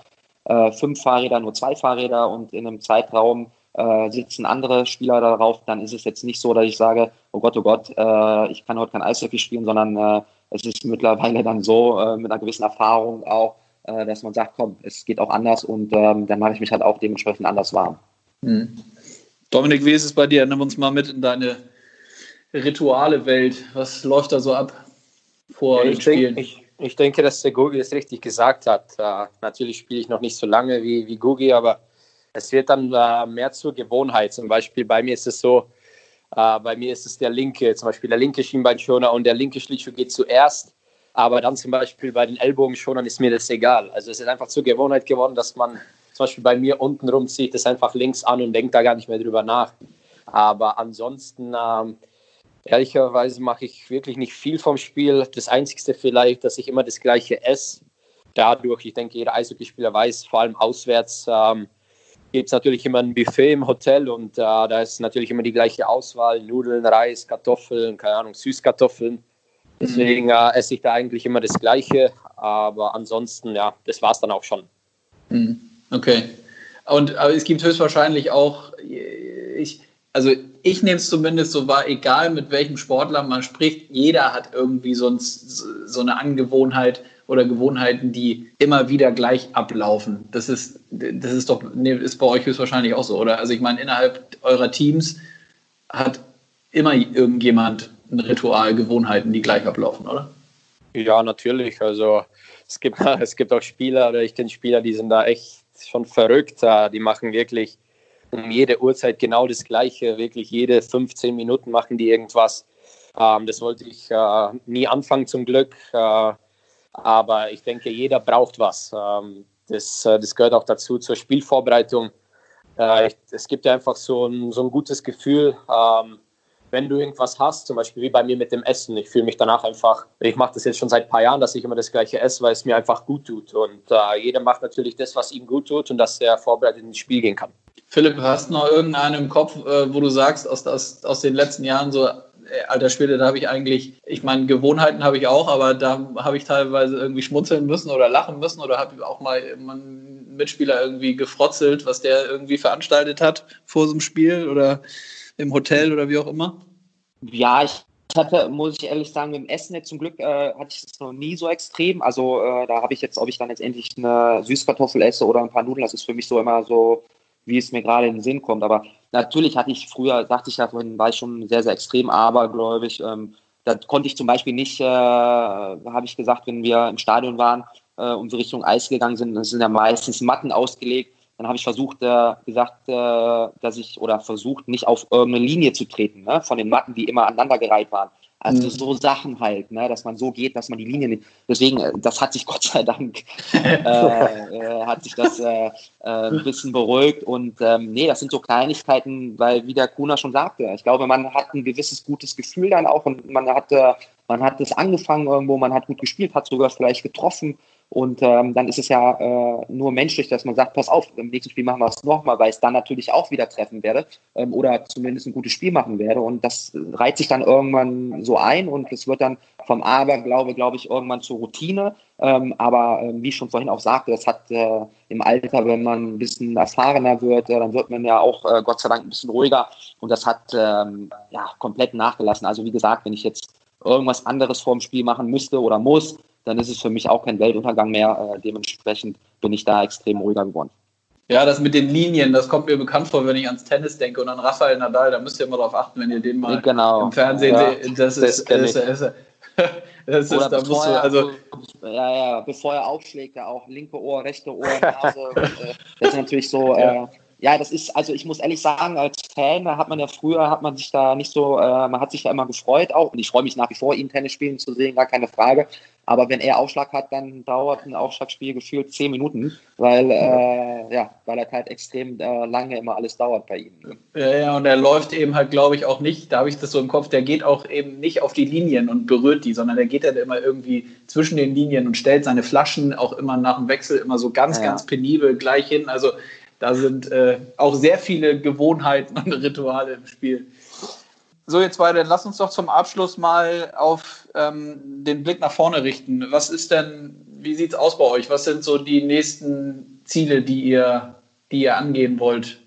B: äh, fünf Fahrräder nur zwei Fahrräder und in einem Zeitraum äh, sitzen andere Spieler darauf, dann ist es jetzt nicht so, dass ich sage, oh Gott, oh Gott, äh, ich kann heute kein Eishockey spielen, sondern äh, es ist mittlerweile dann so, äh, mit einer gewissen Erfahrung auch, äh, dass man sagt, komm, es geht auch anders und ähm, dann mache ich mich halt auch dementsprechend anders warm.
A: Hm. Dominik, wie ist es bei dir? Nimm uns mal mit in deine Rituale-Welt. Was läuft da so ab vor
C: ja, ich Spielen? Denk, ich, ich, denke, dass der Gugi es richtig gesagt hat. Uh, natürlich spiele ich noch nicht so lange wie, wie Gugi, aber es wird dann äh, mehr zur Gewohnheit. Zum Beispiel bei mir ist es so, äh, bei mir ist es der linke, zum Beispiel der linke Schienbeinschoner und der linke Schlittschuh geht zuerst. Aber dann zum Beispiel bei den Ellbogenschonern ist mir das egal. Also es ist einfach zur Gewohnheit geworden, dass man zum Beispiel bei mir unten rum zieht es einfach links an und denkt da gar nicht mehr drüber nach. Aber ansonsten, ähm, ehrlicherweise mache ich wirklich nicht viel vom Spiel. Das Einzige vielleicht, dass ich immer das Gleiche esse. Dadurch, ich denke, jeder Eishockeyspieler weiß, vor allem auswärts, ähm, gibt es natürlich immer ein Buffet im Hotel und äh, da ist natürlich immer die gleiche Auswahl: Nudeln, Reis, Kartoffeln, keine Ahnung, Süßkartoffeln. Deswegen äh, esse ich da eigentlich immer das Gleiche, aber ansonsten, ja, das war es dann auch schon.
A: Mhm. Okay. Und aber es gibt höchstwahrscheinlich auch, ich, also ich nehme es zumindest so wahr, egal mit welchem Sportler man spricht, jeder hat irgendwie so, ein, so eine Angewohnheit, oder Gewohnheiten, die immer wieder gleich ablaufen. Das ist, das ist doch, nee, ist bei euch höchstwahrscheinlich auch so, oder? Also ich meine, innerhalb eurer Teams hat immer irgendjemand ein Ritual, Gewohnheiten, die gleich ablaufen, oder?
C: Ja, natürlich. Also es gibt, es gibt auch Spieler, oder ich kenne Spieler, die sind da echt schon verrückt. Die machen wirklich um jede Uhrzeit genau das Gleiche. Wirklich jede 15 Minuten machen die irgendwas. Ähm, das wollte ich äh, nie anfangen zum Glück. Äh, aber ich denke, jeder braucht was. Ähm, das, äh, das gehört auch dazu zur Spielvorbereitung. Äh, es gibt ja einfach so ein, so ein gutes Gefühl, ähm, wenn du irgendwas hast, zum Beispiel wie bei mir mit dem Essen. Ich fühle mich danach einfach, ich mache das jetzt schon seit ein paar Jahren, dass ich immer das gleiche esse, weil es mir einfach gut tut. Und äh, jeder macht natürlich das, was ihm gut tut und dass er vorbereitet ins Spiel gehen kann.
A: Philipp, hast du noch irgendeinen im Kopf, wo du sagst, aus, aus, aus den letzten Jahren so, äh, alter Schwede, da habe ich eigentlich, ich meine, Gewohnheiten habe ich auch, aber da habe ich teilweise irgendwie schmunzeln müssen oder lachen müssen oder habe auch mal einen Mitspieler irgendwie gefrotzelt, was der irgendwie veranstaltet hat vor so einem Spiel oder im Hotel oder wie auch immer?
B: Ja, ich hatte, muss ich ehrlich sagen, mit dem Essen jetzt zum Glück äh, hatte ich es noch nie so extrem. Also äh, da habe ich jetzt, ob ich dann jetzt endlich eine Süßkartoffel esse oder ein paar Nudeln, das ist für mich so immer so wie es mir gerade in den Sinn kommt. Aber natürlich hatte ich früher, dachte ich ja vorhin, war ich schon sehr, sehr extrem abergläubig. Ähm, da konnte ich zum Beispiel nicht, äh, habe ich gesagt, wenn wir im Stadion waren äh, und wir Richtung Eis gegangen sind, das sind ja meistens Matten ausgelegt. Dann habe ich versucht, äh, gesagt, äh, dass ich oder versucht, nicht auf irgendeine Linie zu treten, ne, von den Matten, die immer aneinandergereiht waren. Also mhm. so Sachen halt, ne, dass man so geht, dass man die Linie nicht. Deswegen, äh, das hat sich Gott sei Dank, äh, äh, hat sich das äh, ein bisschen beruhigt. Und ähm, nee, das sind so Kleinigkeiten, weil, wie der Kuna schon sagte, ich glaube, man hat ein gewisses gutes Gefühl dann auch und man hat, man hat es angefangen irgendwo, man hat gut gespielt, hat sogar vielleicht getroffen und ähm, dann ist es ja äh, nur menschlich, dass man sagt, pass auf, im nächsten Spiel machen wir es nochmal, weil ich dann natürlich auch wieder treffen werde ähm, oder zumindest ein gutes Spiel machen werde. Und das reiht sich dann irgendwann so ein und es wird dann vom Aberglaube, glaube ich, irgendwann zur Routine. Ähm, aber äh, wie ich schon vorhin auch sagte, das hat äh, im Alter, wenn man ein bisschen erfahrener wird, äh, dann wird man ja auch äh, Gott sei Dank ein bisschen ruhiger. Und das hat ähm, ja komplett nachgelassen. Also wie gesagt, wenn ich jetzt irgendwas anderes vorm Spiel machen müsste oder muss, dann ist es für mich auch kein Weltuntergang mehr. Äh, dementsprechend bin ich da extrem ruhiger geworden.
A: Ja, das mit den Linien, das kommt mir bekannt vor, wenn ich ans Tennis denke und an Rafael Nadal, da müsst ihr immer darauf achten, wenn ihr den mal genau. im Fernsehen ja, seht. Das, das ist, das, ist,
B: das ist, da musst du, also. Ja, ja, bevor er aufschlägt, ja auch linke Ohr, rechte Ohr, Nase. Äh, das ist natürlich so, ja. äh, ja, das ist, also ich muss ehrlich sagen, als Fan, hat man ja früher, hat man sich da nicht so, äh, man hat sich ja immer gefreut auch und ich freue mich nach wie vor, ihn Tennis spielen zu sehen, gar keine Frage. Aber wenn er Aufschlag hat, dann dauert ein Aufschlagspiel gefühlt zehn Minuten, weil, äh, ja, weil er halt extrem äh, lange immer alles dauert bei ihm.
A: Ja, ja, und er läuft eben halt, glaube ich, auch nicht, da habe ich das so im Kopf, der geht auch eben nicht auf die Linien und berührt die, sondern der geht dann immer irgendwie zwischen den Linien und stellt seine Flaschen auch immer nach dem Wechsel immer so ganz, ja. ganz penibel gleich hin. Also da sind äh, auch sehr viele Gewohnheiten und Rituale im Spiel. So, jetzt weiter, lass uns doch zum Abschluss mal auf ähm, den Blick nach vorne richten. Was ist denn, wie sieht es aus bei euch? Was sind so die nächsten Ziele, die ihr, die ihr angehen wollt?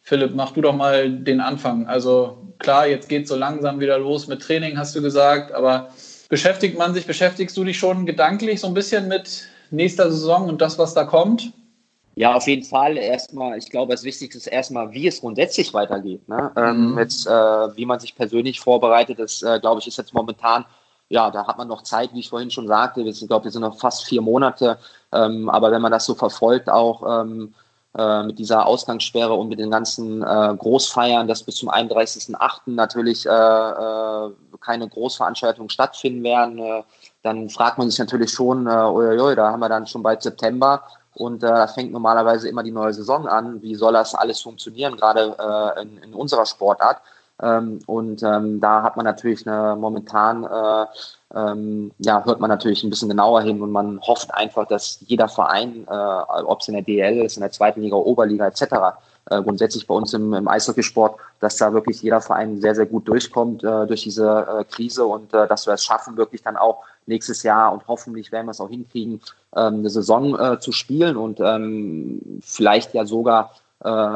A: Philipp, mach du doch mal den Anfang. Also klar, jetzt geht es so langsam wieder los mit Training, hast du gesagt, aber beschäftigt man sich, beschäftigst du dich schon gedanklich so ein bisschen mit nächster Saison und das, was da kommt?
B: Ja, auf jeden Fall. Erstmal, ich glaube, das Wichtigste ist erstmal, wie es grundsätzlich weitergeht. Ne? Ähm, mhm. jetzt, äh, wie man sich persönlich vorbereitet, das äh, glaube ich, ist jetzt momentan, ja, da hat man noch Zeit, wie ich vorhin schon sagte. Ich glaube, wir sind noch fast vier Monate. Ähm, aber wenn man das so verfolgt, auch, ähm, äh, mit dieser Ausgangssperre und mit den ganzen äh, Großfeiern, dass bis zum 31.08. natürlich äh, äh, keine Großveranstaltungen stattfinden werden, äh, dann fragt man sich natürlich schon, äh, oi, da haben wir dann schon bald September und äh, da fängt normalerweise immer die neue Saison an. Wie soll das alles funktionieren, gerade äh, in, in unserer Sportart? Ähm, und ähm, da hat man natürlich eine, momentan, äh, ähm, ja, hört man natürlich ein bisschen genauer hin und man hofft einfach, dass jeder Verein, äh, ob es in der DL ist, in der zweiten Liga, Oberliga etc., äh, grundsätzlich bei uns im, im Eishockeysport, dass da wirklich jeder Verein sehr, sehr gut durchkommt äh, durch diese äh, Krise und äh, dass wir es schaffen, wirklich dann auch nächstes Jahr und hoffentlich werden wir es auch hinkriegen, ähm, eine Saison zu spielen und ähm, vielleicht ja sogar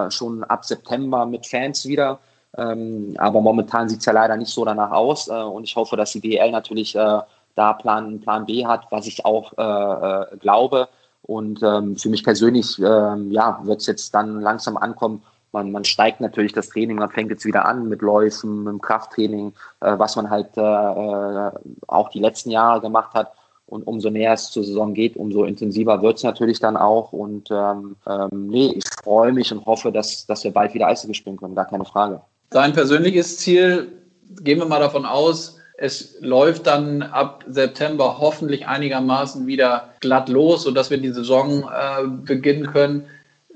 B: schon ab September mit Fans wieder. Ähm, aber momentan sieht es ja leider nicht so danach aus. Äh, und ich hoffe, dass die DL natürlich äh, da Plan, Plan B hat, was ich auch äh, äh glaube. Und ähm, für mich persönlich ähm, ja, wird es jetzt dann langsam ankommen. Man, man steigt natürlich das Training, man fängt jetzt wieder an mit Läufen, mit dem Krafttraining, äh, was man halt äh, auch die letzten Jahre gemacht hat. Und umso näher es zur Saison geht, umso intensiver wird es natürlich dann auch. Und ähm, ähm, nee, ich freue mich und hoffe, dass, dass wir bald wieder Eishockey spielen können, gar keine Frage.
A: Sein persönliches Ziel, gehen wir mal davon aus, es läuft dann ab September hoffentlich einigermaßen wieder glatt los, sodass wir die Saison äh, beginnen können.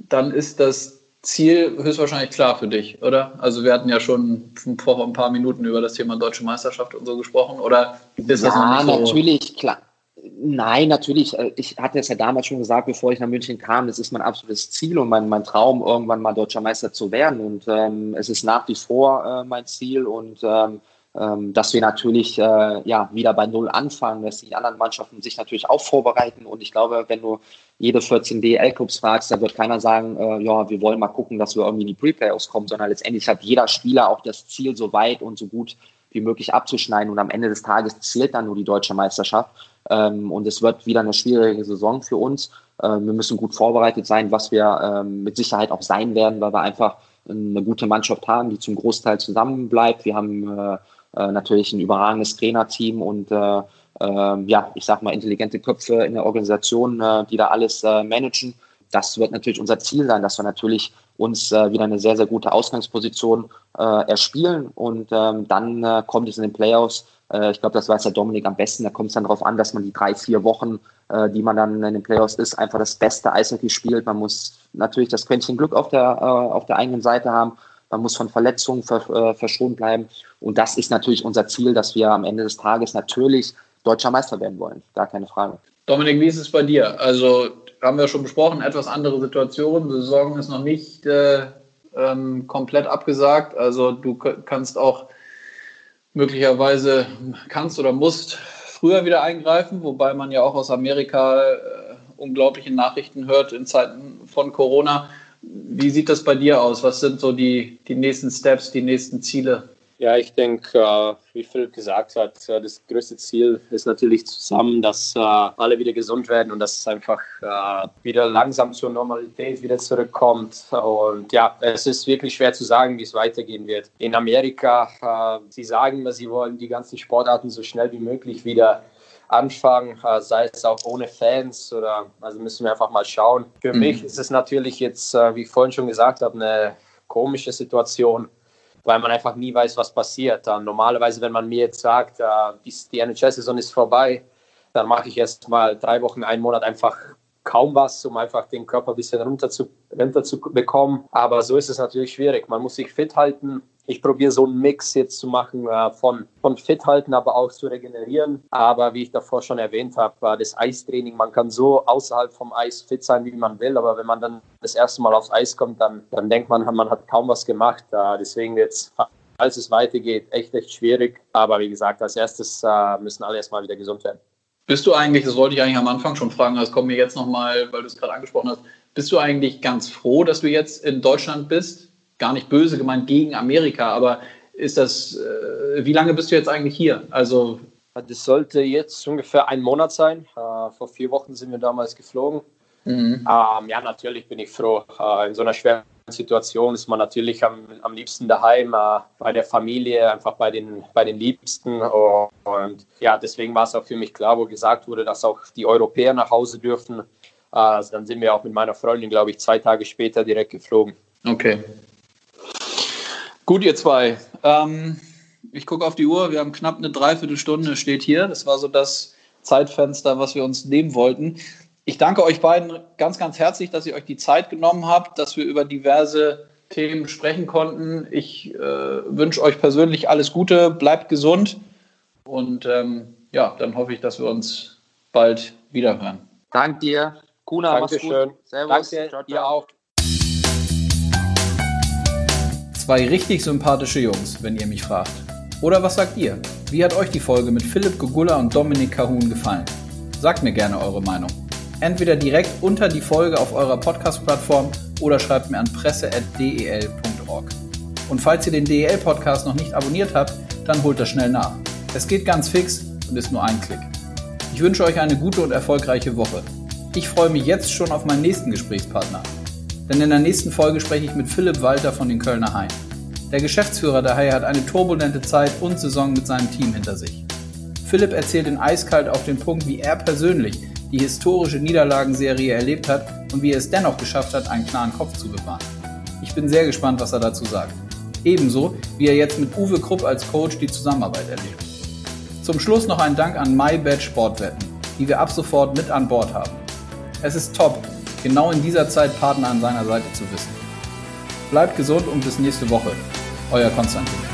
A: Dann ist das Ziel höchstwahrscheinlich klar für dich, oder? Also wir hatten ja schon vor ein paar Minuten über das Thema deutsche Meisterschaft und so gesprochen, oder
B: ist das ja, noch nicht so? natürlich, klar. Nein, natürlich. Äh, ich hatte es ja damals schon gesagt, bevor ich nach München kam, das ist mein absolutes Ziel und mein, mein Traum, irgendwann mal deutscher Meister zu werden. Und ähm, es ist nach wie vor äh, mein Ziel und ähm, ähm, dass wir natürlich äh, ja wieder bei Null anfangen, dass die anderen Mannschaften sich natürlich auch vorbereiten. Und ich glaube, wenn du jede 14 DL-Clubs fragst, da wird keiner sagen, äh, ja, wir wollen mal gucken, dass wir irgendwie in die Pre-Playoffs kommen, sondern letztendlich hat jeder Spieler auch das Ziel, so weit und so gut wie möglich abzuschneiden. Und am Ende des Tages zählt dann nur die deutsche Meisterschaft. Ähm, und es wird wieder eine schwierige Saison für uns. Ähm, wir müssen gut vorbereitet sein, was wir ähm, mit Sicherheit auch sein werden, weil wir einfach eine gute Mannschaft haben, die zum Großteil zusammenbleibt. Wir haben äh, äh, natürlich ein überragendes Trainerteam und äh, ja, ich sag mal, intelligente Köpfe in der Organisation, die da alles managen. Das wird natürlich unser Ziel sein, dass wir natürlich uns äh, wieder eine sehr, sehr gute Ausgangsposition äh, erspielen und ähm, dann äh, kommt es in den Playoffs. Äh, ich glaube, das weiß der Dominik am besten. Da kommt es dann darauf an, dass man die drei, vier Wochen, äh, die man dann in den Playoffs ist, einfach das beste Eishockey spielt. Man muss natürlich das Quäntchen Glück auf der, äh, auf der eigenen Seite haben. Man muss von Verletzungen ver, verschont bleiben. Und das ist natürlich unser Ziel, dass wir am Ende des Tages natürlich deutscher Meister werden wollen. Gar keine Frage.
A: Dominik, wie ist es bei dir? Also haben wir schon besprochen, etwas andere Situation. Die Saison ist noch nicht äh, ähm, komplett abgesagt. Also du kannst auch möglicherweise kannst oder musst früher wieder eingreifen, wobei man ja auch aus Amerika äh, unglaubliche Nachrichten hört in Zeiten von Corona. Wie sieht das bei dir aus? Was sind so die, die nächsten Steps, die nächsten Ziele?
C: Ja, ich denke, äh, wie Philipp gesagt hat, äh, das größte Ziel ist natürlich zusammen, dass äh, alle wieder gesund werden und dass es einfach wieder langsam zur Normalität wieder zurückkommt. Und ja, es ist wirklich schwer zu sagen, wie es weitergehen wird. In Amerika, sie sagen immer, sie wollen die ganzen Sportarten so schnell wie möglich wieder anfangen, sei es auch ohne Fans oder also müssen wir einfach mal schauen. Für mhm. mich ist es natürlich jetzt, wie ich vorhin schon gesagt habe, eine komische Situation weil man einfach nie weiß, was passiert. Dann normalerweise, wenn man mir jetzt sagt, äh, die NHL-Saison ist vorbei, dann mache ich erst mal drei Wochen, einen Monat einfach kaum was, um einfach den Körper ein bisschen runter zu, runter zu bekommen. Aber so ist es natürlich schwierig. Man muss sich fit halten ich probiere so einen Mix jetzt zu machen äh, von, von fit halten, aber auch zu regenerieren. Aber wie ich davor schon erwähnt habe, äh, das Eistraining, man kann so außerhalb vom Eis fit sein, wie man will, aber wenn man dann das erste Mal aufs Eis kommt, dann, dann denkt man, man hat kaum was gemacht. Äh, deswegen jetzt falls es weitergeht, echt, echt schwierig. Aber wie gesagt, als erstes äh, müssen alle erstmal wieder gesund werden.
A: Bist du eigentlich, das wollte ich eigentlich am Anfang schon fragen, das kommt mir jetzt nochmal, weil du es gerade angesprochen hast, bist du eigentlich ganz froh, dass du jetzt in Deutschland bist? Gar nicht böse gemeint gegen Amerika, aber ist das, äh, wie lange bist du jetzt eigentlich hier? Also
C: das sollte jetzt ungefähr ein Monat sein. Äh, vor vier Wochen sind wir damals geflogen. Mhm. Ähm, ja, natürlich bin ich froh. Äh, in so einer schweren Situation ist man natürlich am, am liebsten daheim, äh, bei der Familie, einfach bei den, bei den Liebsten. Und ja, deswegen war es auch für mich klar, wo gesagt wurde, dass auch die Europäer nach Hause dürfen. also dann sind wir auch mit meiner Freundin, glaube ich, zwei Tage später direkt geflogen.
A: Okay. Gut, ihr zwei. Ähm, ich gucke auf die Uhr, wir haben knapp eine Dreiviertelstunde, steht hier. Das war so das Zeitfenster, was wir uns nehmen wollten. Ich danke euch beiden ganz, ganz herzlich, dass ihr euch die Zeit genommen habt, dass wir über diverse Themen sprechen konnten. Ich äh, wünsche euch persönlich alles Gute, bleibt gesund und ähm, ja, dann hoffe ich, dass wir uns bald wiederhören.
B: Dank dir.
C: Kuna, Dankeschön.
A: Servus. Danke, ciao, ciao. dir auch. Zwei richtig sympathische Jungs, wenn ihr mich fragt. Oder was sagt ihr? Wie hat euch die Folge mit Philipp Gugula und Dominik Kahun gefallen? Sagt mir gerne eure Meinung. Entweder direkt unter die Folge auf eurer Podcast-Plattform oder schreibt mir an presse.del.org. Und falls ihr den DEL-Podcast noch nicht abonniert habt, dann holt das schnell nach. Es geht ganz fix und ist nur ein Klick. Ich wünsche euch eine gute und erfolgreiche Woche. Ich freue mich jetzt schon auf meinen nächsten Gesprächspartner. Denn in der nächsten Folge spreche ich mit Philipp Walter von den Kölner Haien. Der Geschäftsführer der Haie hat eine turbulente Zeit und Saison mit seinem Team hinter sich. Philipp erzählt in Eiskalt auf den Punkt, wie er persönlich die historische Niederlagenserie erlebt hat und wie er es dennoch geschafft hat, einen klaren Kopf zu bewahren. Ich bin sehr gespannt, was er dazu sagt. Ebenso, wie er jetzt mit Uwe Krupp als Coach die Zusammenarbeit erlebt. Zum Schluss noch ein Dank an MyBet Sportwetten, die wir ab sofort mit an Bord haben. Es ist top, genau in dieser Zeit Partner an seiner Seite zu wissen. Bleibt gesund und bis nächste Woche. Euer Konstantin.